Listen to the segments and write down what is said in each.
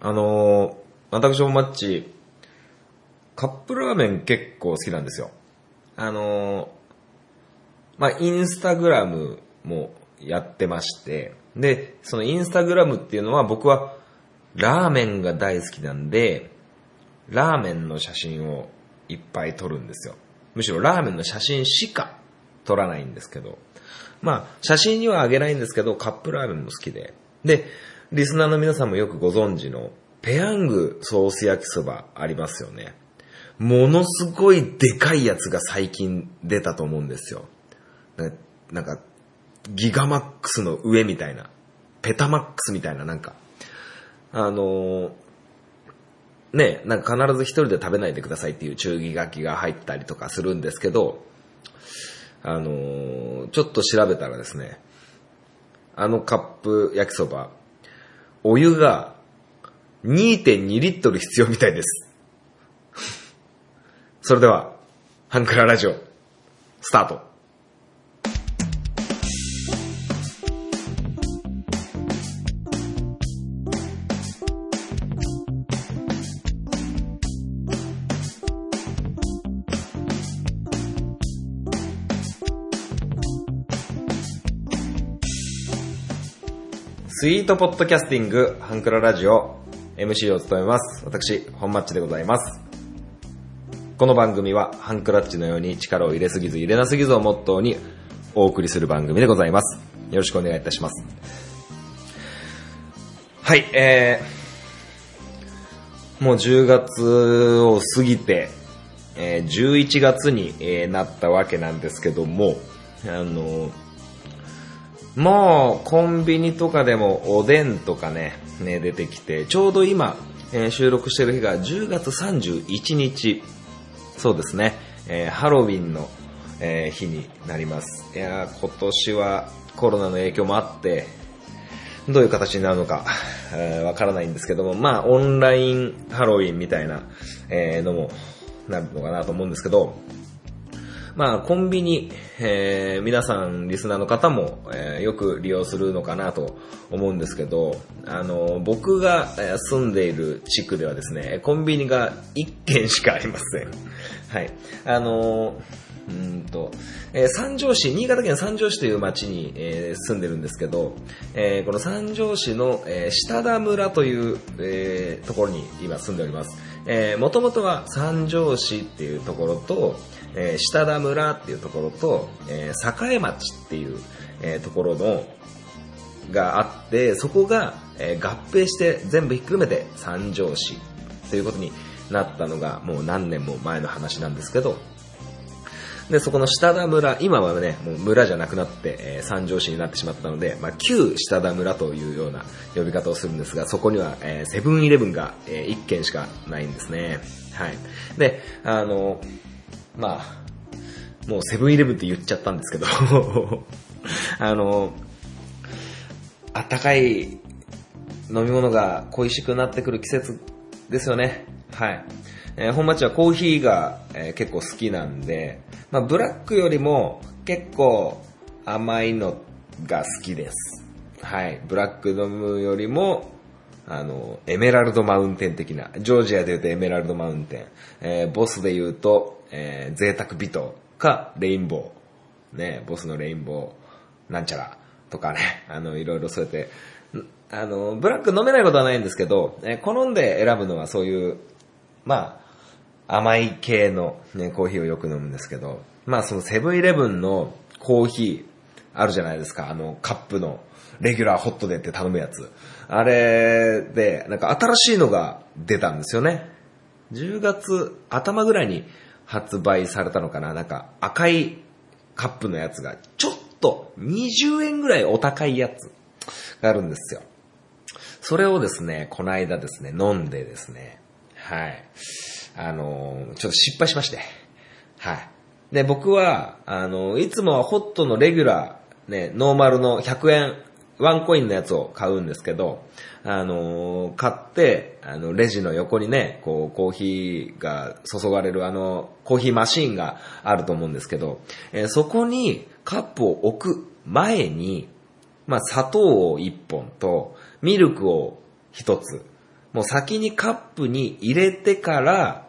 あのー、私もマッチ、カップラーメン結構好きなんですよ。あのー、まあ、インスタグラムもやってまして、で、そのインスタグラムっていうのは僕はラーメンが大好きなんで、ラーメンの写真をいっぱい撮るんですよ。むしろラーメンの写真しか撮らないんですけど、まあ、写真にはあげないんですけど、カップラーメンも好きで。で、リスナーの皆さんもよくご存知の、ペヤングソース焼きそばありますよね。ものすごいでかいやつが最近出たと思うんですよ。なんか、ギガマックスの上みたいな、ペタマックスみたいななんか、あのーね、なんか必ず一人で食べないでくださいっていう注意書きが入ったりとかするんですけど、あのーちょっと調べたらですね、あのカップ焼きそば、お湯が2.2リットル必要みたいです。それでは、ハンクララジオ、スタート。スイートポッドキャスティング、ハンクララジオ、MC を務めます。私、本マッチでございます。この番組は、ハンクラッチのように力を入れすぎず入れなすぎずをモットーにお送りする番組でございます。よろしくお願いいたします。はい、えー、もう10月を過ぎて、えー11月に、えーなったわけなんですけども、あのもうコンビニとかでもおでんとかね、ね出てきて、ちょうど今、えー収録してる日が10月31日、そうですね、えーハロウィンの、えー日になります。いや今年はコロナの影響もあって、どういう形になるのか、えわからないんですけども、まあ、オンラインハロウィンみたいな、えのもなるのかなと思うんですけど、まあ、コンビニ、えー皆さん、リスナーの方も、えーよく利用するのかなと思うんですけど、あの、僕が住んでいる地区ではですね、コンビニが1軒しかありません。はい。あの、うんと、えー三条市、新潟県三条市という町に、えー住んでるんですけど、えーこの三条市の、えー下田村という、えーところに今住んでおります。えー、もともとは三条市っていうところと、えー下田村っていうところと、えー栄町っていう、えーところの、があって、そこが、えー合併して全部ひっくるめて三条市ということになったのがもう何年も前の話なんですけど、で、そこの下田村、今はね、もう村じゃなくなって、えー三条市になってしまったので、まあ、旧下田村というような呼び方をするんですが、そこには、えーセブンイレブンが、え1軒しかないんですね。はい。で、あの、まあ、もうセブンイレブンって言っちゃったんですけど、あの、あったかい飲み物が恋しくなってくる季節ですよね。はい。えー本町はコーヒーが、えー結構好きなんで、まあ、ブラックよりも結構甘いのが好きです。はい。ブラック飲むよりも、あの、エメラルドマウンテン的な、ジョージアで言うとエメラルドマウンテン、えーボスで言うと、えー贅沢ビトか、レインボー。ね、ボスのレインボー、なんちゃら、とかね、あの、いろいろそうやって、あの、ブラック飲めないことはないんですけど、えー好んで選ぶのはそういう、まあ、甘い系の、ね、コーヒーをよく飲むんですけど、まあそのセブンイレブンのコーヒーあるじゃないですか、あのカップのレギュラーホットでって頼むやつ。あれで、なんか新しいのが出たんですよね。10月頭ぐらいに発売されたのかな？なんか赤いカップのやつがちょっと20円ぐらいお高いやつがあるんですよ。それをですね、この間ですね、飲んでですね、はい。あのちょっと失敗しまして、はい。で、僕は、あのいつもはホットのレギュラー、ね、ノーマルの100円、ワンコインのやつを買うんですけど、あのー買って、あの、レジの横にね、こう、コーヒーが注がれるあの、コーヒーマシーンがあると思うんですけど、えーそこにカップを置く前に、まあ、砂糖を1本と、ミルクを1つ、もう先にカップに入れてから、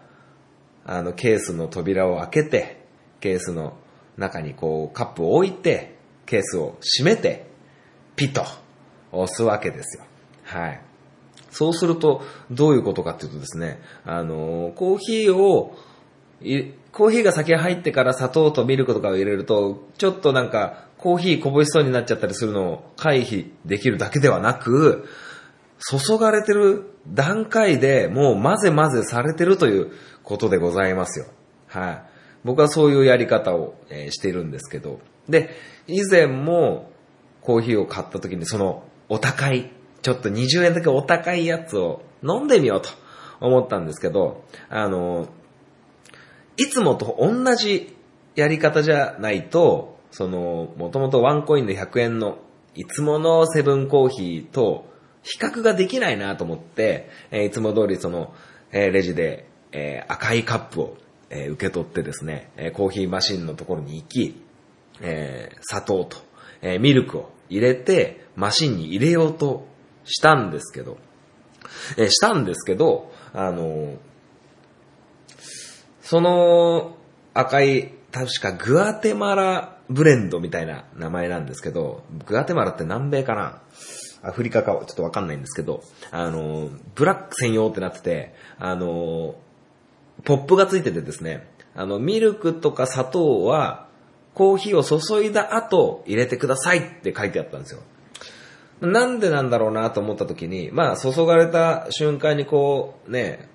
あの、ケースの扉を開けて、ケースの中にこう、カップを置いて、ケースを閉めて、ピッと押すわけですよ。はい。そうすると、どういうことかっていうとですね、あの、コーヒーを、コーヒーが先入ってから砂糖とミルクとかを入れると、ちょっとなんか、コーヒーこぼしそうになっちゃったりするのを回避できるだけではなく、注がれてる段階でもう混ぜ混ぜされてるということでございますよ。はい。僕はそういうやり方を、えしているんですけど。で、以前もコーヒーを買った時にそのお高い、ちょっと20円だけお高いやつを飲んでみようと思ったんですけど、あの、いつもと同じやり方じゃないと、その、もともとワンコインで100円のいつものセブンコーヒーと比較ができないなと思って、えいつも通りその、えレジで、え赤いカップを、え受け取ってですね、えコーヒーマシンのところに行き、え砂糖と、えーミルクを入れて、マシンに入れようとしたんですけど、えーしたんですけど、あのーその赤い、確かグアテマラブレンドみたいな名前なんですけど、グアテマラって南米かな？アフリカかちょっとわかんないんですけど、あの、ブラック専用ってなってて、あの、ポップがついててですね、あの、ミルクとか砂糖は、コーヒーを注いだ後入れてくださいって書いてあったんですよ。なんでなんだろうなと思った時に、まあ、注がれた瞬間にこう、ね、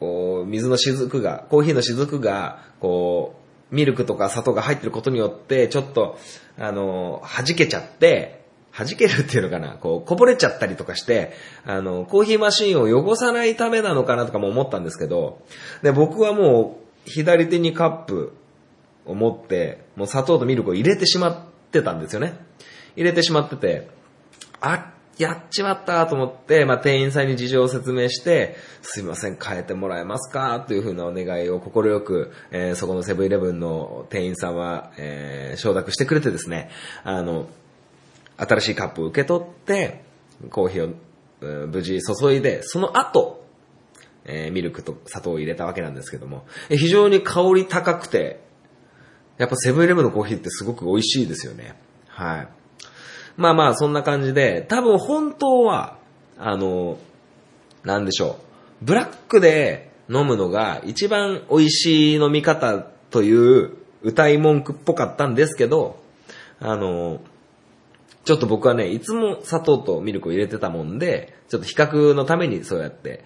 こう、水の雫が、コーヒーの雫が、こう、ミルクとか砂糖が入ってることによって、ちょっと、あの、弾けちゃって、弾けるっていうのかな、こう、こぼれちゃったりとかして、あの、コーヒーマシンを汚さないためなのかなとかも思ったんですけど、で、僕はもう、左手にカップを持って、もう砂糖とミルクを入れてしまってたんですよね。入れてしまってて、あ、やっちまったと思って、まあ、店員さんに事情を説明して、すいません、変えてもらえますか？というふうなお願いを心く、えーそこのセブンイレブンの店員さんは、えー承諾してくれてですね、あの、新しいカップを受け取って、コーヒーをうん無事注いで、その後、えーミルクと砂糖を入れたわけなんですけども、非常に香り高くて、やっぱセブンイレブンのコーヒーってすごく美味しいですよね。はい。まあまあ、そんな感じで、多分本当は、あの、なんでしょう。ブラックで飲むのが一番美味しい飲み方という歌い文句っぽかったんですけど、あの、ちょっと僕はね、いつも砂糖とミルクを入れてたもんで、ちょっと比較のためにそうやって、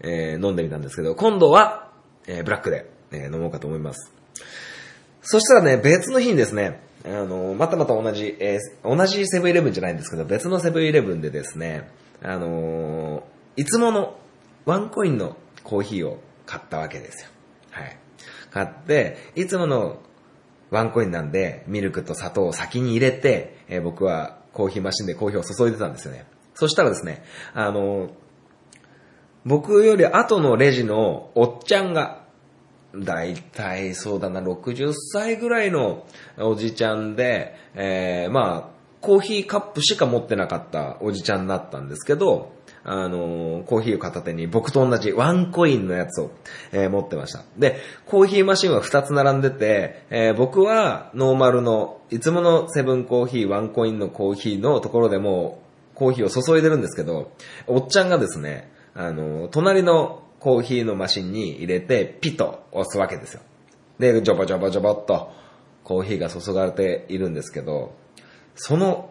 えー飲んでみたんですけど、今度は、えーブラックで、えー飲もうかと思います。そしたらね、別の日にですね、あの、またまた同じ、えー同じセブンイレブンじゃないんですけど、別のセブンイレブンでですね、あのいつものワンコインのコーヒーを買ったわけですよ。はい。買って、いつものワンコインなんで、ミルクと砂糖を先に入れて、えー僕はコーヒーマシンでコーヒーを注いでたんですよね。そしたらですね、あの僕より後のレジのおっちゃんが、だいたいそうだな、60歳ぐらいのおじちゃんで、えーまあ、コーヒーカップしか持ってなかったおじちゃんだったんですけど、あのーコーヒーを片手に僕と同じワンコインのやつを、えー持ってました。で、コーヒーマシンは2つ並んでて、えー僕はノーマルの、いつものセブンコーヒー、ワンコインのコーヒーのところでもうコーヒーを注いでるんですけど、おっちゃんがですね、あのー隣のコーヒーのマシンに入れて、ピッと押すわけですよ。で、ジョボジョボジョボっと、コーヒーが注がれているんですけど、その、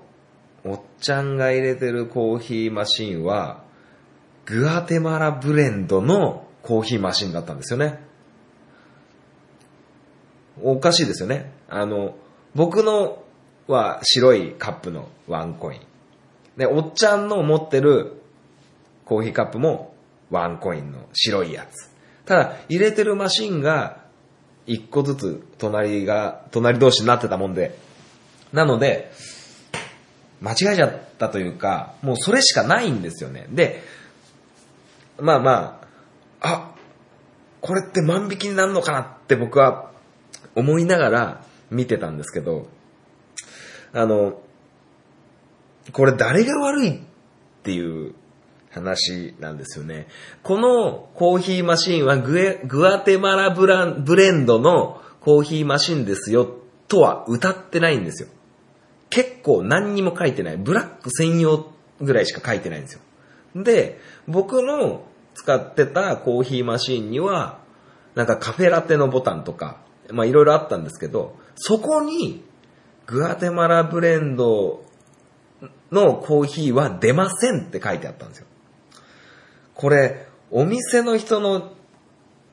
おっちゃんが入れてるコーヒーマシンは、グアテマラブレンドのコーヒーマシンだったんですよね。おかしいですよね。あの、僕のは白いカップのワンコイン。で、おっちゃんの持ってるコーヒーカップもワンコインの白いやつ。ただ、入れてるマシンが一個ずつ隣が、隣同士になってたもんで、なので、間違えちゃったというか、もうそれしかないんですよね。で、まあまあ、あ、これって万引きになるのかなって僕は思いながら見てたんですけど、あの、これ誰が悪いっていう話なんですよね。このコーヒーマシンはグエグアテマラブランブレンドのコーヒーマシンですよとは歌ってないんですよ。結構何にも書いてない。ブラック専用ぐらいしか書いてないんですよ。で、僕の使ってたコーヒーマシンには、なんかカフェラテのボタンとか、まあいろいろあったんですけど、そこにグアテマラブレンドのコーヒーは出ませんって書いてあったんですよ。これ、お店の人の、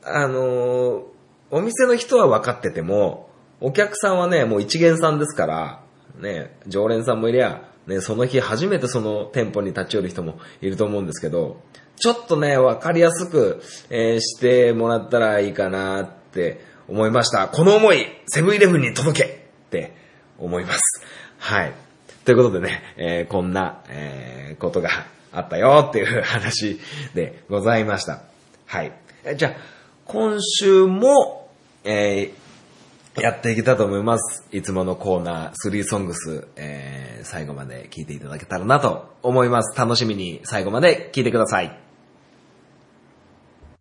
あのーお店の人は分かってても、お客さんはね、もう一元さんですから、ね、常連さんもいりゃ、ね、その日初めてその店舗に立ち寄る人もいると思うんですけど、ちょっとね、分かりやすく、えーしてもらったらいいかなって思いました。この思い、セブンイレブンに届けって思います。はい。ということでね、えーこんな、えーことがあったよっていう話でございました。はい。じゃあ、今週も、えーやっていけたと思います。いつものコーナー、3ソングス、えー最後まで聞いていただけたらなと思います。楽しみに最後まで聞いてください。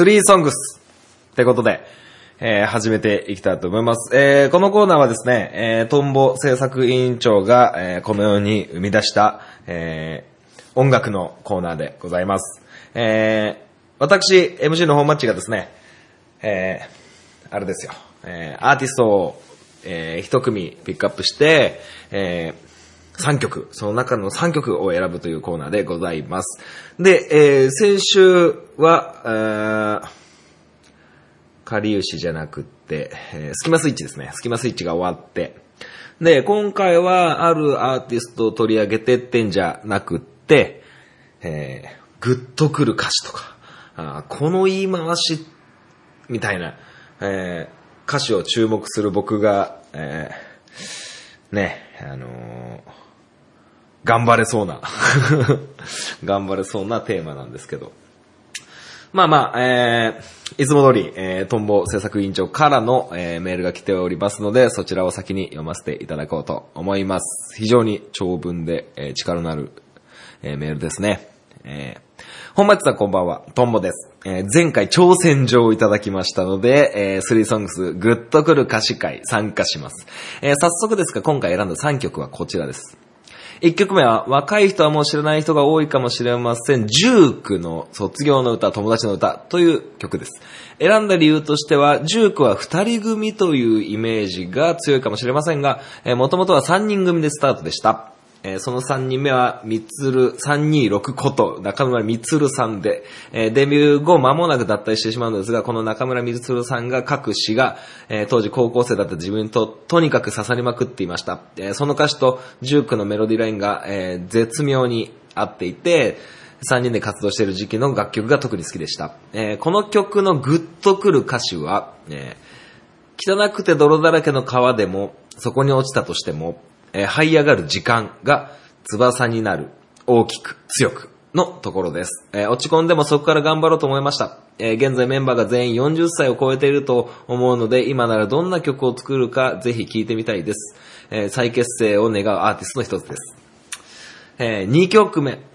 3ソングスってことで、えー始めていきたいと思います。えーこのコーナーはですね、えートンボ制作委員長が、えーこのように生み出した、えー音楽のコーナーでございます。えー私、MC のホームマッチがですね、えーあれですよ、えーアーティストを、えー一組ピックアップして、え3曲、その中の3曲を選ぶというコーナーでございます。で、えー先週は、えー、かりゆしじゃなくって、えースキマスイッチですね。スキマスイッチが終わって。で、今回はあるアーティストを取り上げてってんじゃなくって、えーグッとくる歌詞とか、あこの言い回しみたいな、えー歌詞を注目する僕が、えーね、あのー頑張れそうな、頑張れそうなテーマなんですけど。まあまあ、えー、いつも通り、えー、トンボ制作委員長からの、えー、メールが来ておりますので、そちらを先に読ませていただこうと思います。非常に長文で、えー力のある、えーメールですね。えー、本町さんこんばんは、トンボです。えー前回挑戦状をいただきましたので、えー、スリーソングスグッとくる歌詞会参加します。えー早速ですが今回選んだ3曲はこちらです。1曲目は若い人はもう知らない人が多いかもしれません。ジュークの卒業の歌、友達の歌という曲です。選んだ理由としては、ジュークは2人組というイメージが強いかもしれませんが、もともとは3人組でスタートでした。えーその3人目は、みつる326こと、中村みつるさんで、えーデビュー後間もなく脱退してしまうのですが、この中村みつるさんが書く詩が、えー当時高校生だった自分ととにかく刺さりまくっていました。えその歌詞とジュークのメロディラインが、え絶妙に合っていて、3人で活動している時期の楽曲が特に好きでした。えこの曲のグッとくる歌詞は、え汚くて泥だらけの川でも、そこに落ちたとしても、えー這い上がる時間が翼になる、大きく、強くのところです。えー落ち込んでもそこから頑張ろうと思いました。えー現在メンバーが全員40歳を超えていると思うので、今ならどんな曲を作るかぜひ聴いてみたいです。えー再結成を願うアーティストの一つです。え2曲目。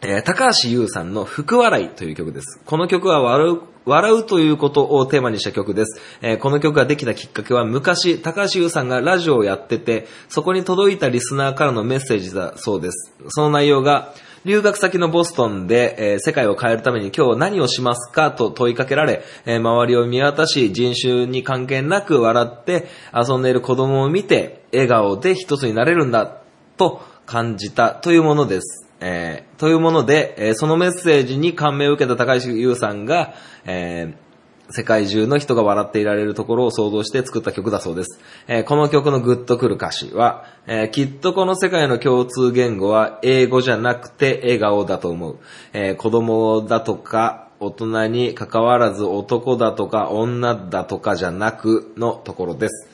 えー高橋優さんの福笑いという曲です。この曲は笑う、笑うということをテーマにした曲です。えーこの曲ができたきっかけは昔、高橋優さんがラジオをやってて、そこに届いたリスナーからのメッセージだそうです。その内容が、留学先のボストンで、えー世界を変えるために今日何をしますかと問いかけられ、えー周りを見渡し、人種に関係なく笑って遊んでいる子供を見て、笑顔で一つになれるんだ、と感じたというものです。えーというもので、えーそのメッセージに感銘を受けた高橋優さんが、えー世界中の人が笑っていられるところを想像して作った曲だそうです。えーこの曲のグッとくる歌詞は、えーきっとこの世界の共通言語は英語じゃなくて笑顔だと思う。えー子供だとか大人に関わらず男だとか女だとかじゃなくのところです。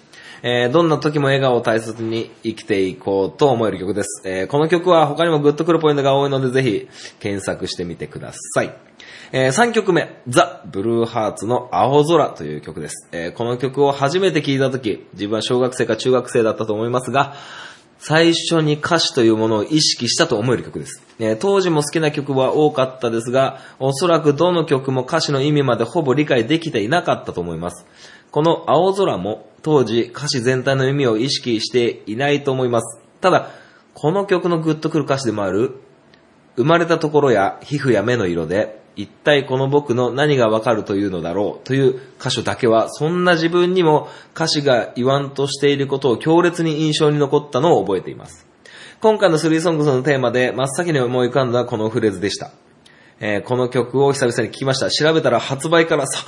えーどんな時も笑顔を大切に生きていこうと思える曲です。えーこの曲は他にもグッとくるポイントが多いのでぜひ検索してみてください。え3曲目、ザ・ブルーハーツの青空という曲です。えーこの曲を初めて聴いた時、自分は小学生か中学生だったと思いますが、最初に歌詞というものを意識したと思える曲です。え当時も好きな曲は多かったですが、おそらくどの曲も歌詞の意味までほぼ理解できていなかったと思います。この青空も当時歌詞全体の意味を意識していないと思います。ただ、この曲のグッとくる歌詞でもある、生まれたところや皮膚や目の色で、一体この僕の何がわかるというのだろうという箇所だけは、そんな自分にも歌詞が言わんとしていることを強烈に印象に残ったのを覚えています。今回のスリーソングスのテーマで真っ先に思い浮かんだこのフレーズでした。えーこの曲を久々に聴きました。調べたら発売からさ、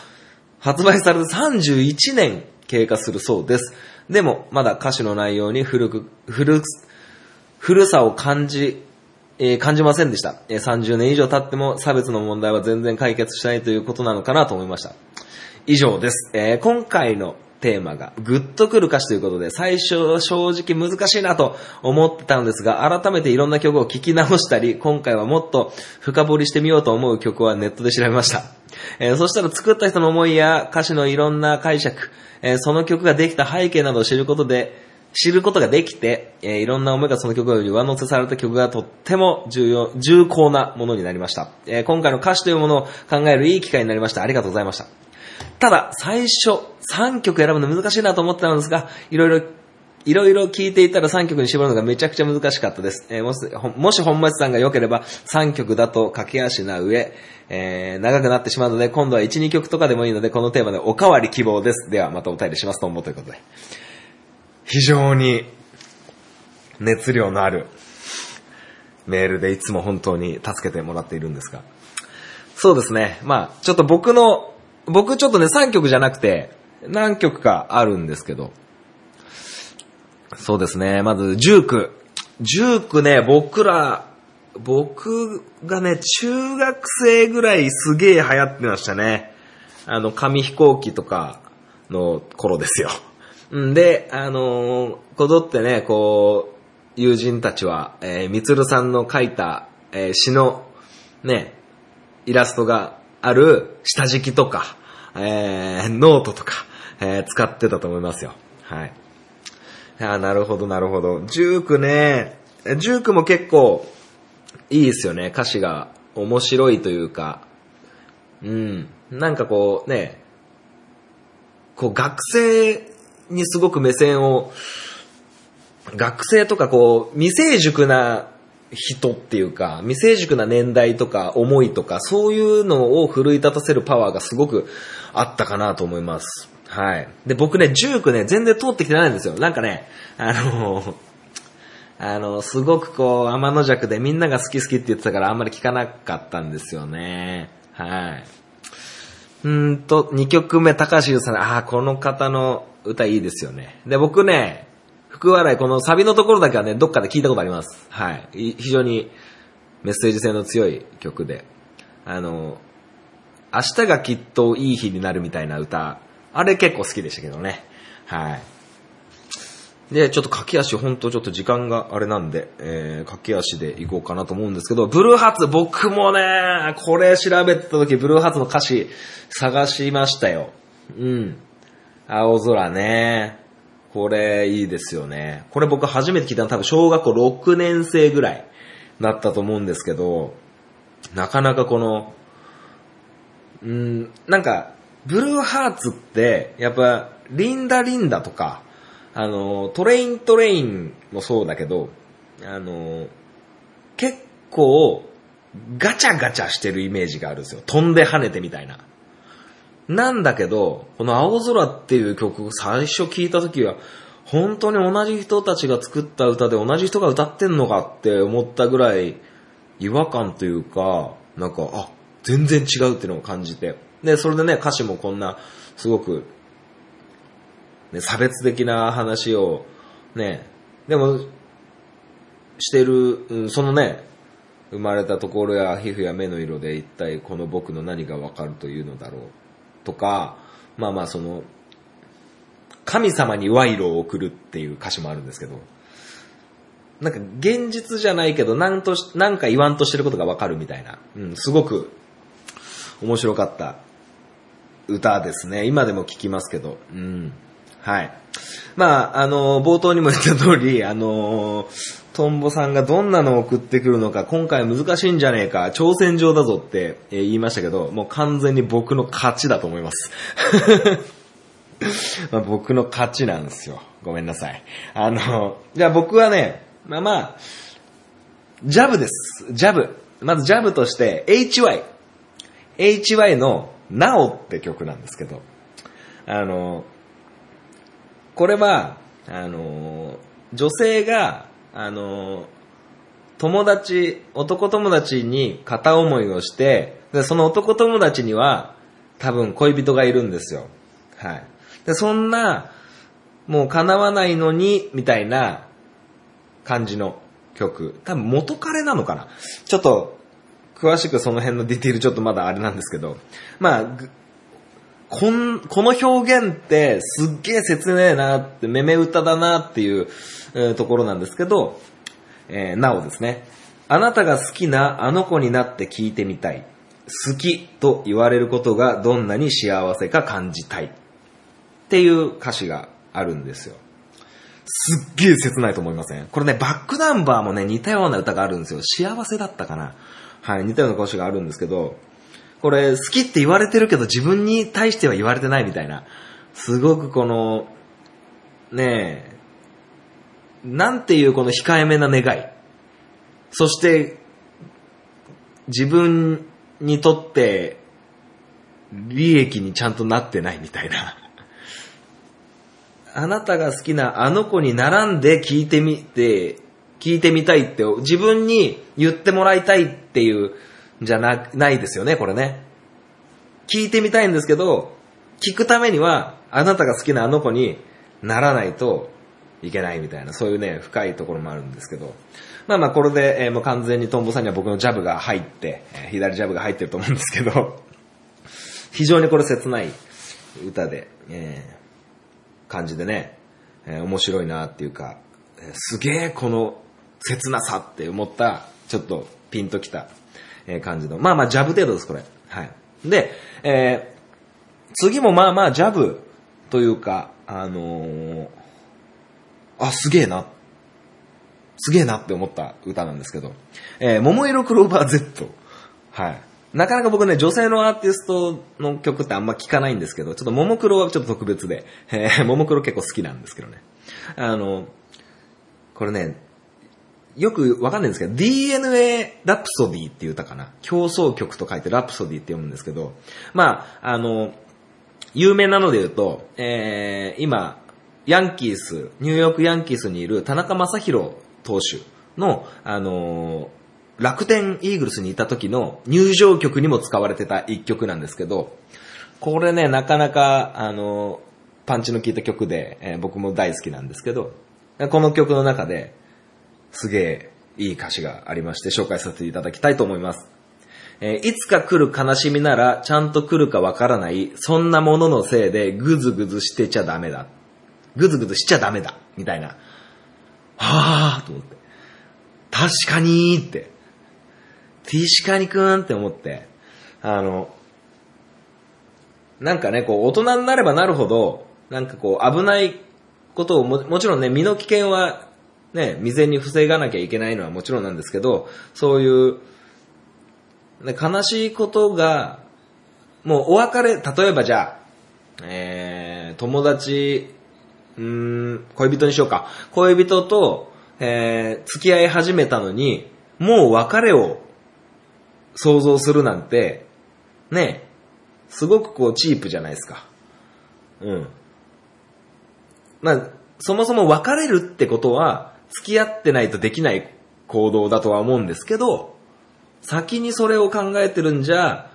発売されて31年経過するそうです。でも、まだ歌詞の内容に古く、古、古さを感じ、えー感じませんでした、えー30年以上経っても差別の問題は全然解決しないということなのかなと思いました。以上です。えー今回のテーマがグッとくる歌詞ということで、最初正直難しいなと思ってたのですが、改めていろんな曲を聴き直したり、今回はもっと深掘りしてみようと思う曲はネットで調べました。えーそしたら作った人の思いや歌詞のいろんな解釈、えーその曲ができた背景などを知ることで、知ることができて、えーいろんな思いがその曲より上乗せされた曲がとっても重要、重厚なものになりました。えー今回の歌詞というものを考えるいい機会になりました。ありがとうございました。ただ、最初、3曲選ぶの難しいなと思ってたんですが、いろいろ、いろいろ聞いていたら3曲に絞るのがめちゃくちゃ難しかったです。えーもし、もし本町さんが良ければ3曲だと駆け足な上、えー長くなってしまうので、今度は1、2曲とかでもいいので、このテーマでおかわり希望です。では、またお便りしますと思うということで。非常に熱量のあるメールでいつも本当に助けてもらっているんですが。そうですね。まあ、ちょっと僕の、僕ちょっとね、3曲じゃなくて、何曲かあるんですけど。そうですね。まず、ジューク。ジュークね、僕ら、僕がね、中学生ぐらいすげえ流行ってましたね。あの、紙飛行機とかの頃ですよ。んで、あのーこぞってね、こう、友人たちは、えー、みつるさんの書いた、えー詩の、ね、イラストがある下敷きとか、えーノートとか、えー使ってたと思いますよ。はい。いやーなるほど、なるほど。ジュークね、ジュークも結構いいですよね。歌詞が面白いというか、うん。なんかこうね、こう学生にすごく目線を、学生とかこう未成熟な人っていうか、未成熟な年代とか思いとか、そういうのを奮い立たせるパワーがすごくあったかなと思います。はい。で、僕ね、ジュークね、全然通ってきてないんですよ。なんかね、あの、あの、すごくこう、天の弱でみんなが好き好きって言ってたからあんまり聞かなかったんですよね。はい。うんと、2曲目、高橋優さん、ああ、この方の歌いいですよね。で、僕ね、福笑い、このサビのところだけはね、どっかで聞いたことあります。はい。非常にメッセージ性の強い曲で。あの、明日がきっといい日になるみたいな歌、あれ結構好きでしたけどね。はい。で、ちょっと駆け足、ほんとちょっと時間があれなんで、えー、駆け足で行こうかなと思うんですけど、ブルーハーツ、僕もね、これ調べた時、ブルーハーツの歌詞探しましたよ。うん。青空ね。これいいですよね。これ僕初めて聞いたの多分小学校6年生ぐらいだったと思うんですけど、なかなかこの、うん、なんか、ブルーハーツって、やっぱ、リンダリンダとか、あの、トレイントレインもそうだけど、あの、結構、ガチャガチャしてるイメージがあるんですよ。飛んで跳ねてみたいな。なんだけど、この青空っていう曲を、最初聞いた時は、本当に同じ人たちが作った歌で同じ人が歌ってんのかって思ったぐらい、違和感というか、なんか、あ、全然違うっていうのを感じて。で、それでね、歌詞もこんな、すごく、ね、差別的な話を、ね、でも、してる、うんそのね、生まれたところや皮膚や目の色で一体この僕の何がわかるというのだろうとか、まあまあその、神様に賄賂を送るっていう歌詞もあるんですけど、なんか現実じゃないけど、なんとし、なんか言わんとしてることがわかるみたいな、うん、すごく面白かった歌ですね。今でも聞きますけど、うん。はい。まあ、あの、冒頭にも言った通り、あの、トンボさんがどんなのを送ってくるのか、今回難しいんじゃねえか、挑戦状だぞってえ言いましたけど、もう完全に僕の勝ちだと思います。ま僕の勝ちなんですよ。ごめんなさい。あの、じゃあ僕はね、まあまあ、ジャブです。ジャブ。まずジャブとして、HY。HY の Now って曲なんですけど、あの、これは、あの、女性が、あの、友達、男友達に片思いをして、で、その男友達には多分恋人がいるんですよ。はい。で、そんな、もう叶わないのに、みたいな感じの曲。多分元彼なのかなちょっと、詳しくその辺のディティールちょっとまだあれなんですけど、まあ、こん、この表現ってすっげえ切ねえなって、めめ歌だなっていう、ところなんですけど、えーなおですね。あなたが好きなあの子になって聞いてみたい。好きと言われることがどんなに幸せか感じたい。っていう歌詞があるんですよ。すっげえ切ないと思いません？これね、バックナンバーもね、似たような歌があるんですよ。幸せだったかな？はい、似たような歌詞があるんですけど、これ好きって言われてるけど自分に対しては言われてないみたいな。すごくこの、ねえ、なんていうこの控えめな願い。そして、自分にとって利益にちゃんとなってないみたいな。あなたが好きなあの子に並んで聞いてみて、聞いてみたいって自分に言ってもらいたいっていうじゃな、ないですよね、これね。聞いてみたいんですけど、聞くためにはあなたが好きなあの子にならないといけないみたいな、そういうね、深いところもあるんですけど。まあまあこれで、えーもう完全にトンボさんには僕のジャブが入って、えー左ジャブが入ってると思うんですけど、非常にこれ切ない歌で、えー感じでね、えー面白いなっていうか、えーすげえこの切なさって思った、ちょっとピンときた、えー感じの。まあまあジャブ程度です、これ。はい。で、えー次もまあまあジャブというか、あのーあ、すげえな。すげえなって思った歌なんですけど、えー桃色クローバー Z。はい。なかなか僕ね、女性のアーティストの曲ってあんま聞かないんですけど、ちょっとももクロはちょっと特別で、えー、ももクロ結構好きなんですけどね。あの、これね、よくわかんないんですけど、DNA ラプソディっていう歌かな。競争曲と書いてラプソディって読むんですけど、まあ、あの、有名なので言うと、えー、今、ヤンキース、ニューヨークヤンキースにいる田中将大投手の、あのー楽天イーグルスにいた時の入場曲にも使われてた一曲なんですけど、これね、なかなか、あのーパンチの効いた曲で、えー僕も大好きなんですけど、この曲の中で、すげえいい歌詞がありまして紹介させていただきたいと思います。えーいつか来る悲しみならちゃんと来るかわからない、そんなもののせいでぐずぐずしてちゃダメだ。ぐずぐずしちゃダメだ。みたいな。はぁーと思って。確かにーって。確かにくーんって思って。あの、なんかね、こう、大人になればなるほど、なんかこう、危ないことをも、もちろんね、身の危険は、ね、未然に防がなきゃいけないのはもちろんなんですけど、そういう、ね悲しいことが、もうお別れ、例えばじゃあ、えー、友達、うーん、恋人にしようか。恋人と、えー、付き合い始めたのに、もう別れを想像するなんて、ね、すごくこうチープじゃないですか。うん。まあ、そもそも別れるってことは、付き合ってないとできない行動だとは思うんですけど、先にそれを考えてるんじゃ、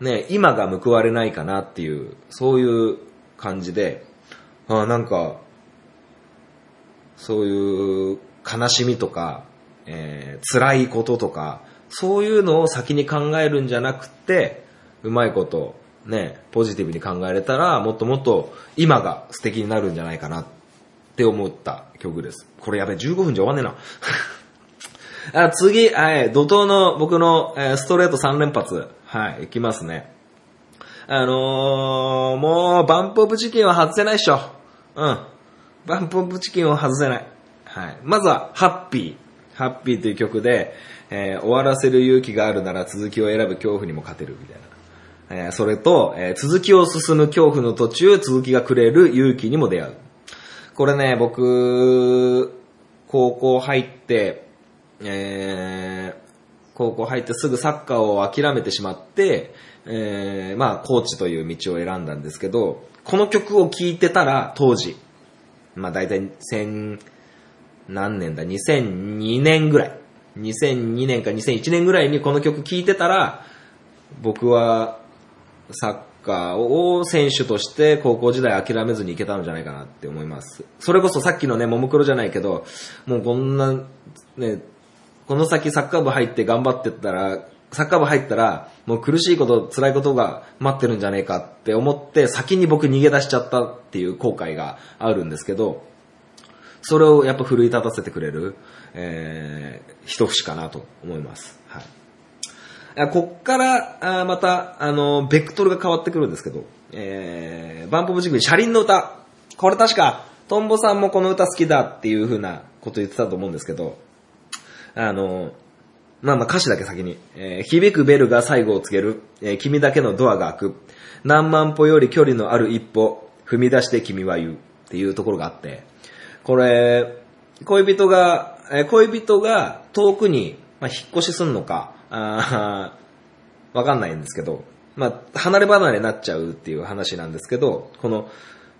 ね、今が報われないかなっていう、そういう感じで、あなんか、そういう悲しみとか、えー辛いこととか、そういうのを先に考えるんじゃなくて、うまいこと、ね、ポジティブに考えれたら、もっともっと今が素敵になるんじゃないかなって思った曲です。これやべ、15分じゃ終わんねえな。あ次、はい、怒涛の僕の、えストレート3連発。はい、いきますね。あのー、もう、バンプオブチキンは外せないっしょ。うん。バンプオブチキンを外せない。はい。まずは、ハッピー。ハッピーという曲で、えー終わらせる勇気があるなら続きを選ぶ恐怖にも勝てるみたいな。えーそれと、えー続きを進む恐怖の途中、続きがくれる勇気にも出会う。これね、僕、高校入って、えー高校入ってすぐサッカーを諦めてしまって、えーまあ、コーチという道を選んだんですけど、この曲を聴いてたら、当時、まあ、大体、千、何年だ、2002年ぐらい。2002年か2001年ぐらいにこの曲聴いてたら、僕は、サッカーを選手として高校時代諦めずにいけたんじゃないかなって思います。それこそさっきのね、ももクロじゃないけど、もうこんな、ね、この先サッカー部入って頑張ってったら、サッカー部入ったら、もう苦しいこと、辛いことが待ってるんじゃねえかって思って、先に僕逃げ出しちゃったっていう後悔があるんですけど、それをやっぱ奮い立たせてくれる、えー、一節かなと思います。はい。こっから、あまた、あの、ベクトルが変わってくるんですけど、えー、バンポブジグリ車輪の歌。これ確か、トンボさんもこの歌好きだっていう風なこと言ってたと思うんですけど、あの、まあまあ歌詞だけ先に。えー響くベルが最後を告げる。えー君だけのドアが開く。何万歩より距離のある一歩。踏み出して君は言う。っていうところがあって。これ、恋人が、えー恋人が遠くに、まあ、引っ越しすんのか、あわかんないんですけど、まあ、離れ離れになっちゃうっていう話なんですけど、この、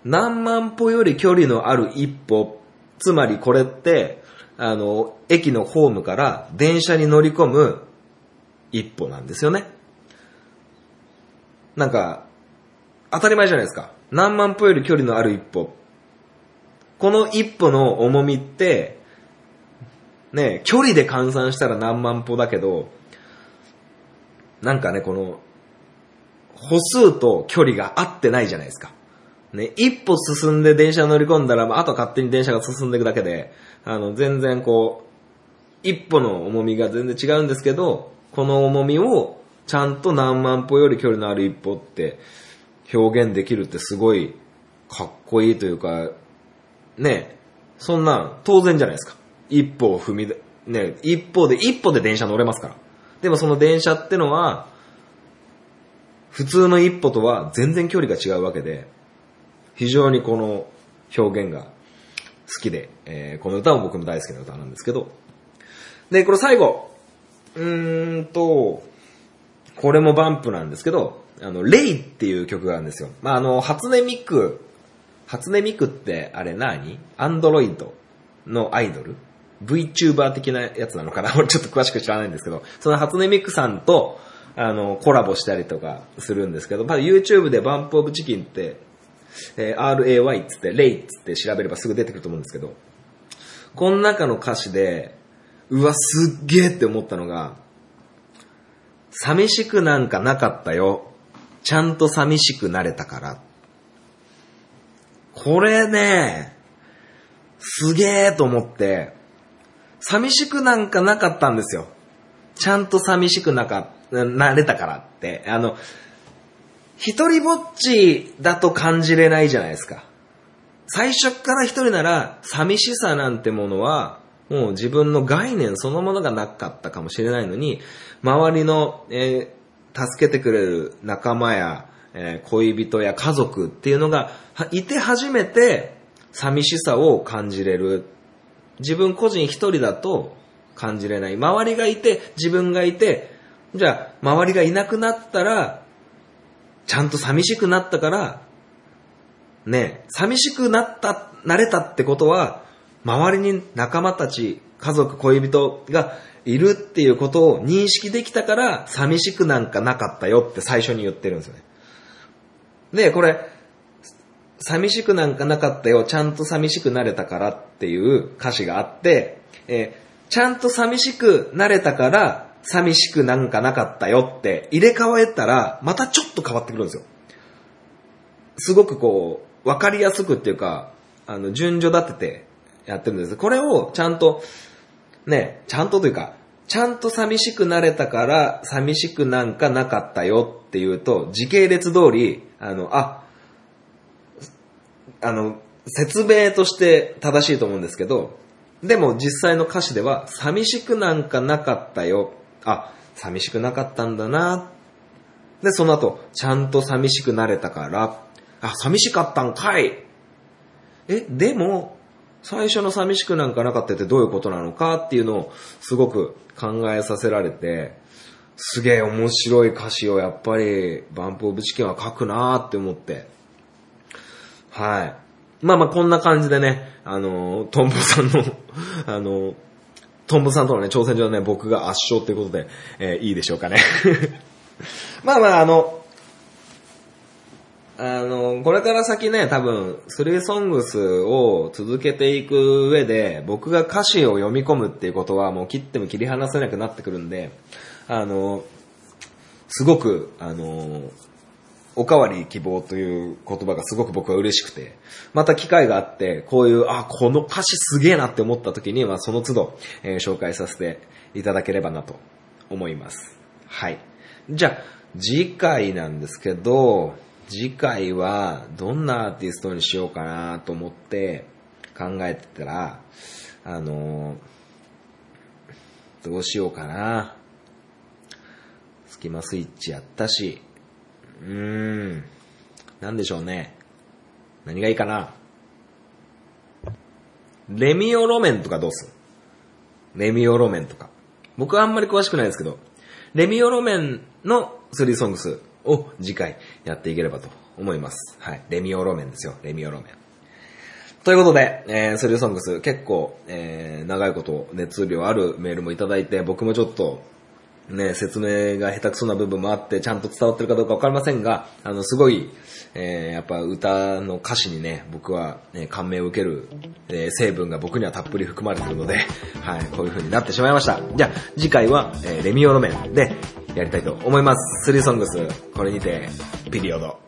何万歩より距離のある一歩、つまりこれって、あの、駅のホームから電車に乗り込む一歩なんですよね。なんか、当たり前じゃないですか。何万歩より距離のある一歩。この一歩の重みって、ね、距離で換算したら何万歩だけど、なんかね、この、歩数と距離が合ってないじゃないですか。ね、一歩進んで電車乗り込んだら、まあ、あと勝手に電車が進んでいくだけで、あの、全然こう、一歩の重みが全然違うんですけど、この重みをちゃんと何万歩より距離のある一歩って表現できるってすごいかっこいいというか、ね、そんな当然じゃないですか。一歩を踏みで、ね、一歩で、一歩で電車乗れますから。でもその電車ってのは、普通の一歩とは全然距離が違うわけで、非常にこの表現が好きで、えーこの歌も僕の大好きな歌なんですけど、で、これ最後、うーんと、これもバンプなんですけど、あの、レイっていう曲があるんですよ。まあ、あの、初音ミク、初音ミクってあれ何？アンドロイドのアイドル ?VTuber 的なやつなのかな？俺ちょっと詳しく知らないんですけど、その初音ミクさんと、あの、コラボしたりとかするんですけど、まあ、YouTube でバンプオブチキンって、えー RAY っつって、レイっつって調べればすぐ出てくると思うんですけど、この中の歌詞で、うわ、すっげえって思ったのが、寂しくなんかなかったよ。ちゃんと寂しくなれたから。これね、すげえと思って、寂しくなんかなかったんですよ。ちゃんと寂しくなか、なれたからって。あの、一人ぼっちだと感じれないじゃないですか。最初から一人なら、寂しさなんてものは、もう自分の概念そのものがなかったかもしれないのに、周りの、えー助けてくれる仲間や、えー恋人や家族っていうのがいて初めて寂しさを感じれる。自分個人一人だと感じれない。周りがいて、自分がいて、じゃあ周りがいなくなったら、ちゃんと寂しくなったから、ね、寂しくなった、なれたってことは、周りに仲間たち、家族、恋人がいるっていうことを認識できたから、寂しくなんかなかったよって最初に言ってるんですよね。で、これ、寂しくなんかなかったよ、ちゃんと寂しくなれたからっていう歌詞があって、えーちゃんと寂しくなれたから、寂しくなんかなかったよって入れ替えたら、またちょっと変わってくるんですよ。すごくこう、わかりやすくっていうか、あの、順序立ててやってるんです。これをちゃんと、ね、ちゃんとというか、ちゃんと寂しくなれたから、寂しくなんかなかったよっていうと、時系列通り、あの、あ、あの、説明として正しいと思うんですけど、でも実際の歌詞では、寂しくなんかなかったよ。あ、寂しくなかったんだな。で、その後、ちゃんと寂しくなれたから、あ、寂しかったんかい。え、でも、最初の寂しくなんかなかったってどういうことなのかっていうのをすごく考えさせられて、すげえ面白い歌詞をやっぱりバンプオブチキンは書くなーって思って。はい。まあまあこんな感じでね、あのー、トンボさんの、あのー、トンボさんとのね、挑戦状ね、僕が圧勝ということで、えーいいでしょうかね。まあまああの、あの、これから先ね、多分、スリーソングスを続けていく上で、僕が歌詞を読み込むっていうことはもう切っても切り離せなくなってくるんで、あの、すごく、あの、おかわり希望という言葉がすごく僕は嬉しくて、また機会があって、こういう、あ、この歌詞すげえなって思った時には、その都度、えー紹介させていただければなと思います。はい。じゃあ、次回なんですけど、次回はどんなアーティストにしようかなと思って考えてたら、あのーどうしようかな。スキマスイッチやったし、うーん、なんでしょうね。何がいいかな。レミオロメンとかどうすん？レミオロメンとか。僕はあんまり詳しくないですけど、レミオロメンのスリーソングスを次回やっていければと思います。はい。レミオロメンですよ。レミオロメン。ということで、えー、スリーソングス結構、えー、長いこと熱量あるメールもいただいて、僕もちょっと、ね、説明が下手くそな部分もあって、ちゃんと伝わってるかどうかわかりませんが、あの、すごい、えー、やっぱ歌の歌詞にね、僕は、ね、感銘を受ける、えー成分が僕にはたっぷり含まれてるので、はい、こういう風になってしまいました。じゃあ、次回は、えーレミオロメンでやりたいと思います。スリーソングス、これにて、ピリオド。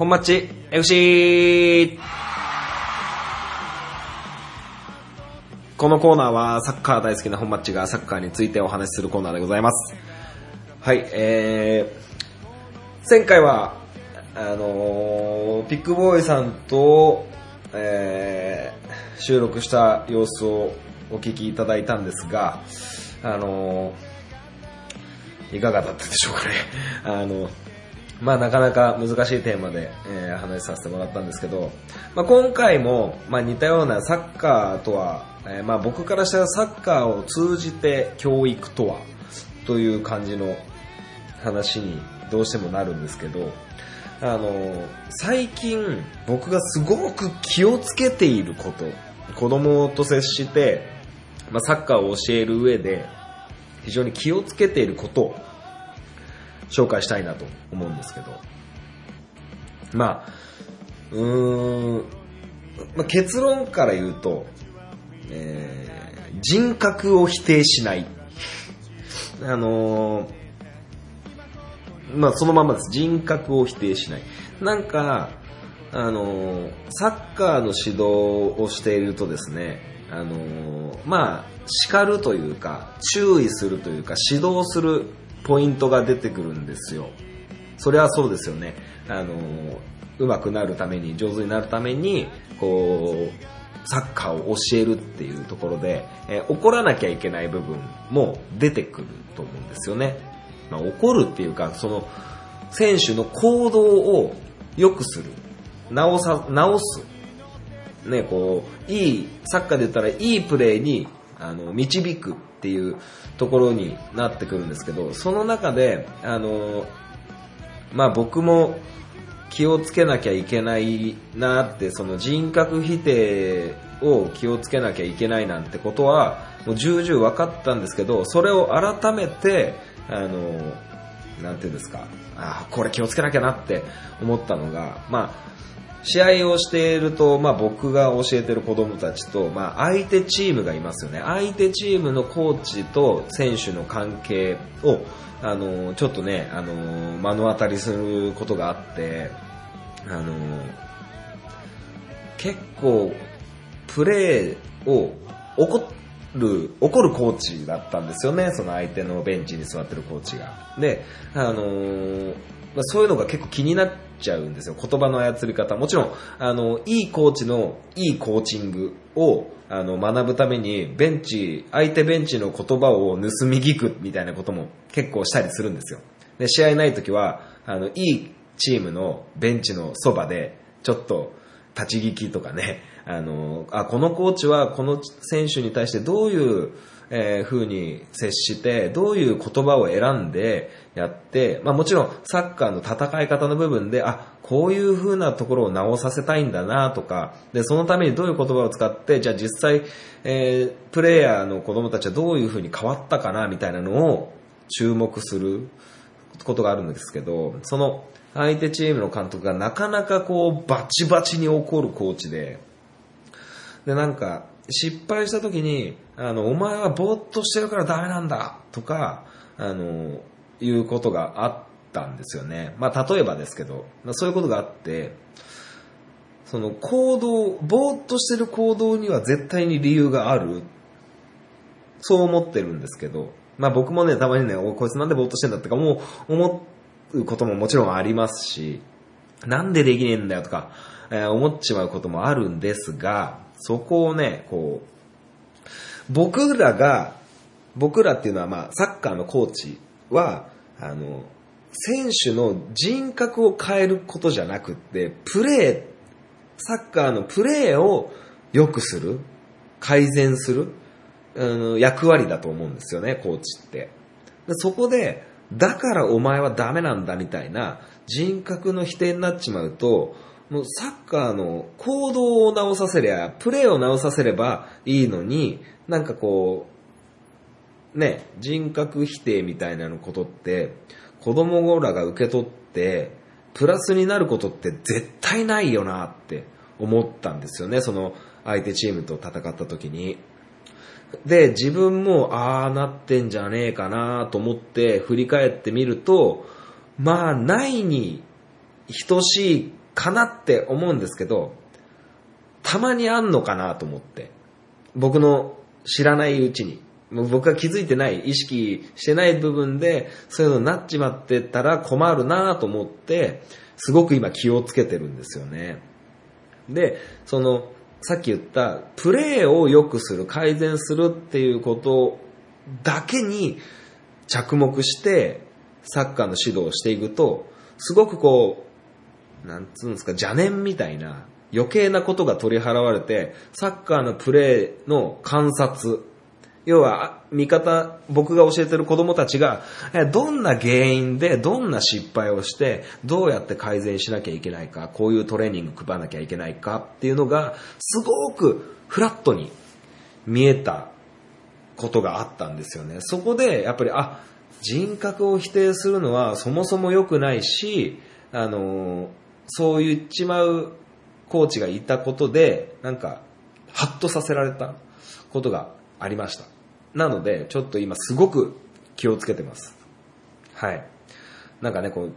本マッチ FC! このコーナーはサッカー大好きな本マッチがサッカーについてお話しするコーナーでございます。はい、えー、前回は、あのーピックボーイさんと、えー、収録した様子をお聞きいただいたんですが、あのーいかがだったでしょうかね。あの、まあなかなか難しいテーマで、えー話させてもらったんですけど、まあ、今回も、まあ、似たようなサッカーとは、えーまあ僕からしたらサッカーを通じて教育とはという感じの話にどうしてもなるんですけど、あの、最近僕がすごく気をつけていること、子供と接して、まあ、サッカーを教える上で非常に気をつけていること紹介したいなと思うんですけど、まあ、うーん、まあ、結論から言うと、えー人格を否定しない。あのーまあそのままです。人格を否定しない。なんか、あのーサッカーの指導をしているとですね、あのーまあ、叱るというか、注意するというか、指導するポイントが出てくるんですよ。それはそうですよね。あのーうまくなるために、上手になるために、こう、サッカーを教えるっていうところで、えー怒らなきゃいけない部分も出てくると思うんですよね。まあ、怒るっていうか、その、選手の行動を良くする。直さ、直す。ね、こう、いい、サッカーで言ったらいいプレーに、あの、導くっていうところになってくるんですけど、その中で、あの、まあ僕も気をつけなきゃいけないなって、その人格否定を気をつけなきゃいけないなんてことは、もう重々分かったんですけど、それを改めて、あの、なんていうんですか、あーこれ気をつけなきゃなって思ったのが、まあ、試合をしていると、まあ、僕が教えている子供たちと、まあ、相手チームがいますよね。相手チームのコーチと選手の関係を、あの、ちょっとね、あの、目の当たりすることがあって、あの、結構、プレーを怒る、怒るコーチだったんですよね。その相手のベンチに座ってるコーチが。で、あのまあそういうのが結構気になってちゃうんですよ。言葉の操り方。もちろん、あの、いいコーチのいいコーチングを、あの、学ぶために、ベンチ、相手ベンチの言葉を盗み聞くみたいなことも結構したりするんですよ。で、試合ない時は、あの、いいチームのベンチのそばで、ちょっと、立ち聞きとかね、あの、あ、このコーチはこの選手に対してどういう、えー風に接して、どういう言葉を選んでやって、まあもちろんサッカーの戦い方の部分で、あ、こういう風なところを直させたいんだなとか、で、そのためにどういう言葉を使って、じゃあ実際、えープレイヤーの子供たちはどういう風に変わったかなみたいなのを注目することがあるんですけど、その相手チームの監督がなかなかこうバチバチに怒るコーチで、で、なんか、失敗した時に、あの、お前はぼーっとしてるからダメなんだとか、あの、いうことがあったんですよね。まあ、例えばですけど、まあそういうことがあって、その行動、ぼーっとしてる行動には絶対に理由がある。そう思ってるんですけど、まあ僕もね、たまにね、おこいつなんでぼーっとしてんだってか、もう思うことももちろんありますし、なんでできねえんだよとか、えー思っちまうこともあるんですが、そこをね、こう、僕らが、僕らっていうのはまあ、サッカーのコーチは、あの、選手の人格を変えることじゃなくって、プレー、サッカーのプレーを良くする、改善する、あの役割だと思うんですよね、コーチって。でそこで、だからお前はダメなんだみたいな人格の否定になっちまうと、もうサッカーの行動を直させりゃ、プレーを直させればいいのに、なんかこう、ね、人格否定みたいなのことって、子供らが受け取って、プラスになることって絶対ないよなって思ったんですよね、その相手チームと戦った時に。で、自分も、ああなってんじゃねえかなと思って振り返ってみると、まあ、ないに等しいかなって思うんですけど、たまにあんのかなと思って。僕の知らないうちに。僕が気づいてない、意識してない部分で、そういうのになっちまってたら困るなと思って、すごく今気をつけてるんですよね。で、その、さっき言った、プレーを良くする、改善するっていうことだけに着目して、サッカーの指導をしていくと、すごくこう、なんつうんですか、邪念みたいな余計なことが取り払われて、サッカーのプレーの観察、要は、味方、僕が教えてる子供たちが、どんな原因で、どんな失敗をして、どうやって改善しなきゃいけないか、こういうトレーニング配らなきゃいけないかっていうのが、すごくフラットに見えたことがあったんですよね。そこで、やっぱり、あ、人格を否定するのはそもそも良くないし、あの、そう言っちまうコーチがいたことで、なんか、ハッとさせられたことがありました。なので、ちょっと今すごく気をつけてます。はい。なんかね、こ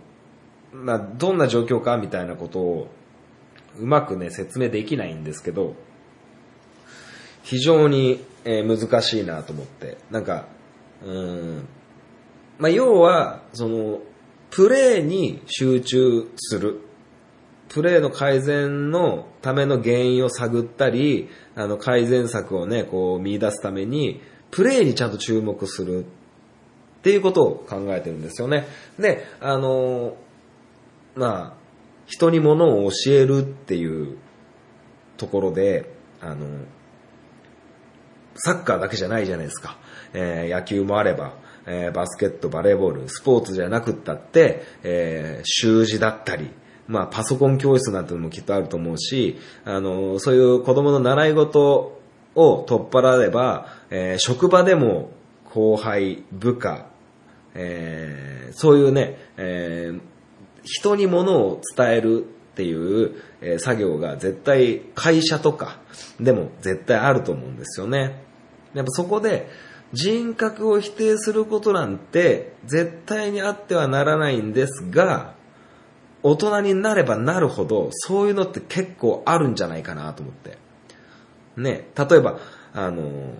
う、まあ、どんな状況かみたいなことを、うまくね、説明できないんですけど、非常に、えー難しいなと思って。なんか、うん、まあ、要は、その、プレーに集中する。プレーの改善のための原因を探ったり、あの、改善策をね、こう見出すために、プレーにちゃんと注目するっていうことを考えてるんですよね。で、あの、まあ、人に物を教えるっていうところで、あの、サッカーだけじゃないじゃないですか。えー野球もあれば、えーバスケット、バレーボール、スポーツじゃなくったって、えー習字だったり、まあ、パソコン教室なんてのもきっとあると思うし、あの、そういう子供の習い事を取っ払えば、えー職場でも後輩、部下、えーそういうね、えー人に物を伝えるっていう、えー作業が絶対会社とかでも絶対あると思うんですよね。やっぱそこで人格を否定することなんて絶対にあってはならないんですが、大人になればなるほどそういうのって結構あるんじゃないかなと思って。ね、例えば、あの、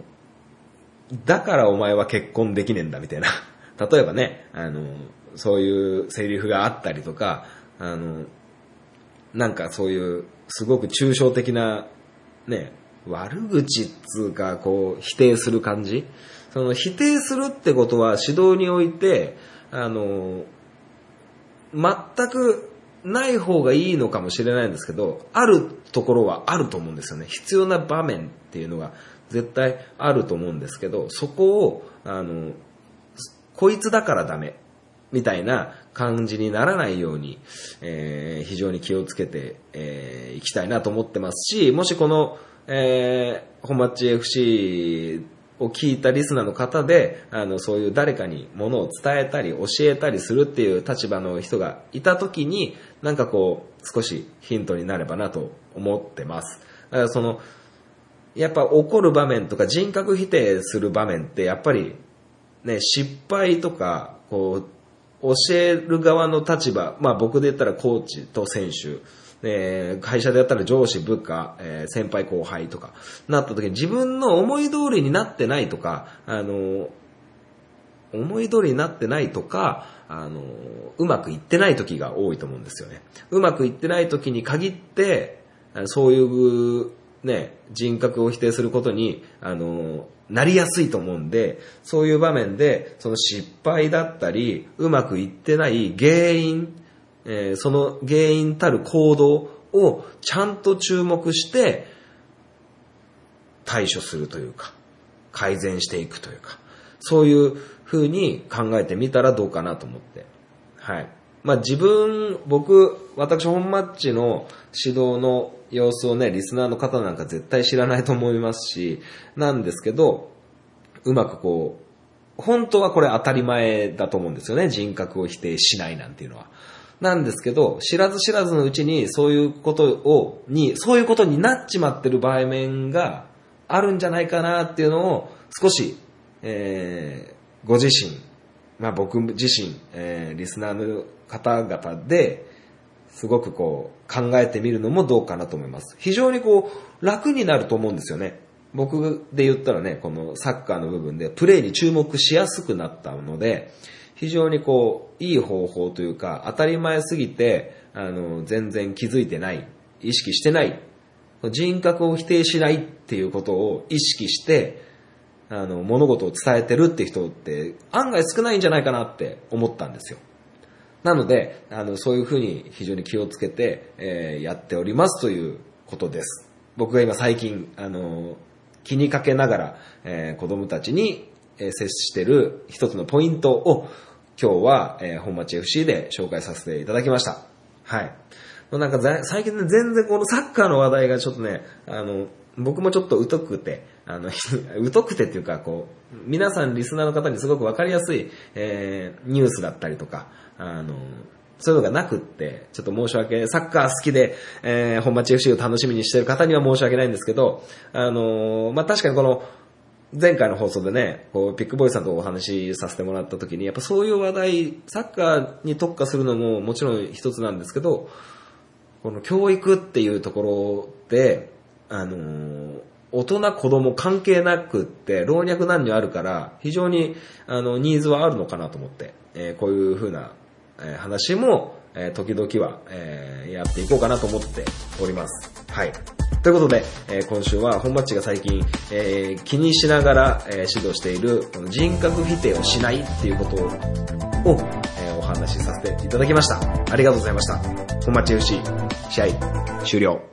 だからお前は結婚できねえんだみたいな。例えばね、あの、そういうセリフがあったりとか、あの、なんかそういう、すごく抽象的な、ね、悪口っつうか、こう、否定する感じその、否定するってことは指導において、あの、全くない方がいいのかもしれないんですけど、あるところはあると思うんですよね。必要な場面っていうのが絶対あると思うんですけど、そこを、あの、こいつだからダメ、みたいな感じにならないように、えー非常に気をつけてい、えーいきたいなと思ってますし、もしこの、えー、本町 FC を聞いたリスナーの方で、あの、そういう誰かにものを伝えたり、教えたりするっていう立場の人がいたときに、なんかこう、少しヒントになればなと思ってます。だからその、やっぱ怒る場面とか人格否定する場面ってやっぱりね、失敗とか、こう、教える側の立場、まあ僕で言ったらコーチと選手、えー会社でやったら上司、部下、えー先輩後輩とか、なった時に自分の思い通りになってないとか、あの、思い通りになってないとか、あの、うまくいってない時が多いと思うんですよね。うまくいってない時に限って、そういう、ね、人格を否定することに、あの、なりやすいと思うんで、そういう場面で、その失敗だったり、うまくいってない原因、えーその原因たる行動をちゃんと注目して、対処するというか、改善していくというか、そういう風に考えてみたらどうかなと思って。はい。まあ自分、僕、私本マッチの指導の様子をね、リスナーの方なんか絶対知らないと思いますし、なんですけど、うまくこう、本当はこれ当たり前だと思うんですよね。人格を否定しないなんていうのは。なんですけど、知らず知らずのうちにそういうことを、に、そういうことになっちまってる場面があるんじゃないかなっていうのを少し、えー、ご自身、まあ僕自身、えー、リスナーの方々で、すごくこう考えてみるのもどうかなと思います。非常にこう楽になると思うんですよね。僕で言ったらね、このサッカーの部分でプレーに注目しやすくなったので、非常にこういい方法というか当たり前すぎて、あの、全然気づいてない、意識してない、人格を否定しないっていうことを意識して、あの、物事を伝えてるって人って案外少ないんじゃないかなって思ったんですよ。なので、あの、そういうふうに非常に気をつけて、えーやっておりますということです。僕が今最近、あの、気にかけながら、えー子供たちに、えー接してる一つのポイントを今日は、えー本町 FC で紹介させていただきました。はい。なんか最近ね、全然このサッカーの話題がちょっとね、あの、僕もちょっと疎くて、あの、疎くてっていうか、こう、皆さんリスナーの方にすごくわかりやすい、えーニュースだったりとか、あの、そういうのがなくって、ちょっと申し訳、サッカー好きで、えー本町 FC を楽しみにしてる方には申し訳ないんですけど、あのまあ、確かにこの、前回の放送でね、こう、ピックボーイさんとお話しさせてもらった時に、やっぱそういう話題、サッカーに特化するのももちろん一つなんですけど、この教育っていうところで、あのー大人子供関係なくって、老若男女あるから、非常に、あの、ニーズはあるのかなと思って、えーこういう風な、えー話も、えー時々は、えやっていこうかなと思っております。はい。ということで、え今週は本マッチが最近、え気にしながら、え指導しているこの人格否定をしないっていうことを、えお話しさせていただきました。ありがとうございました。本マッチ FC 試合終了。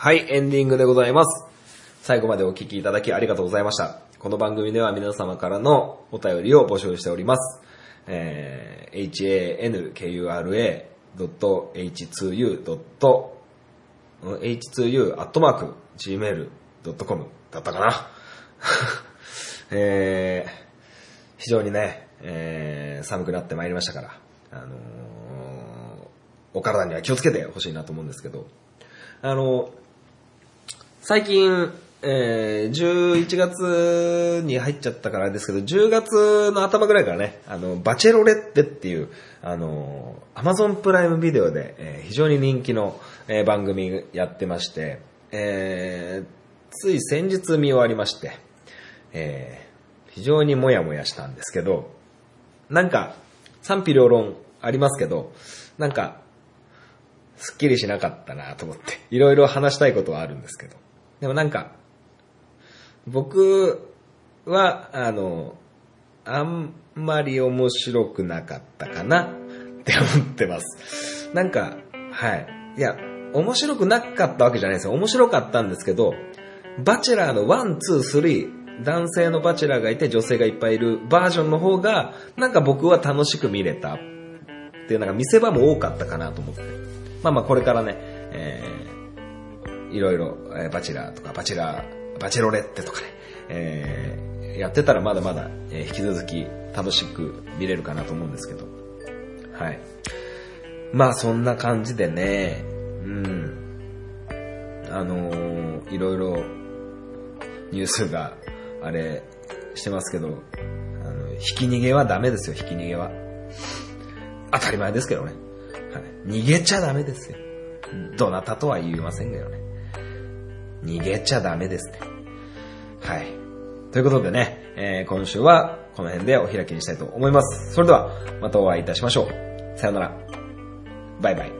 はい、エンディングでございます。最後までお聞きいただきありがとうございました。この番組では皆様からのお便りを募集しております。えー、hankura.h2u. h2u.gmail.com だったかな えー、非常にね、えー、寒くなってまいりましたから、あのーお体には気をつけてほしいなと思うんですけど、あの最近、えー、11月に入っちゃったからですけど、10月の頭ぐらいからね、あの、バチェロレッテっていう、あの、アマゾンプライムビデオで、えー非常に人気の、えー番組やってまして、えーつい先日見終わりまして、えー非常にもやもやしたんですけど、なんか、賛否両論ありますけど、なんか、すっきりしなかったなと思って、いろいろ話したいことはあるんですけど。でもなんか、僕は、あの、あんまり面白くなかったかなって思ってます。なんか、はい。いや、面白くなかったわけじゃないですよ。面白かったんですけど、バチェラーの1、2、3、男性のバチェラーがいて女性がいっぱいいるバージョンの方が、なんか僕は楽しく見れたっていうなんか見せ場も多かったかなと思って。まあまあこれからね、えー、いろいろ、えーバチラーとかバチラー、バチロレッテとかね、えー、やってたらまだまだ、えー引き続き楽しく見れるかなと思うんですけど。はい。まあそんな感じでね、うん。あのー、いろいろニュースがあれしてますけど、あの、引き逃げはダメですよ、引き逃げは。当たり前ですけどね。はい、逃げちゃダメですよ。どなたとは言いませんけどね。逃げちゃダメですね。はい。ということでね、えー今週はこの辺でお開きにしたいと思います。それでは、またお会いいたしましょう。さよなら。バイバイ。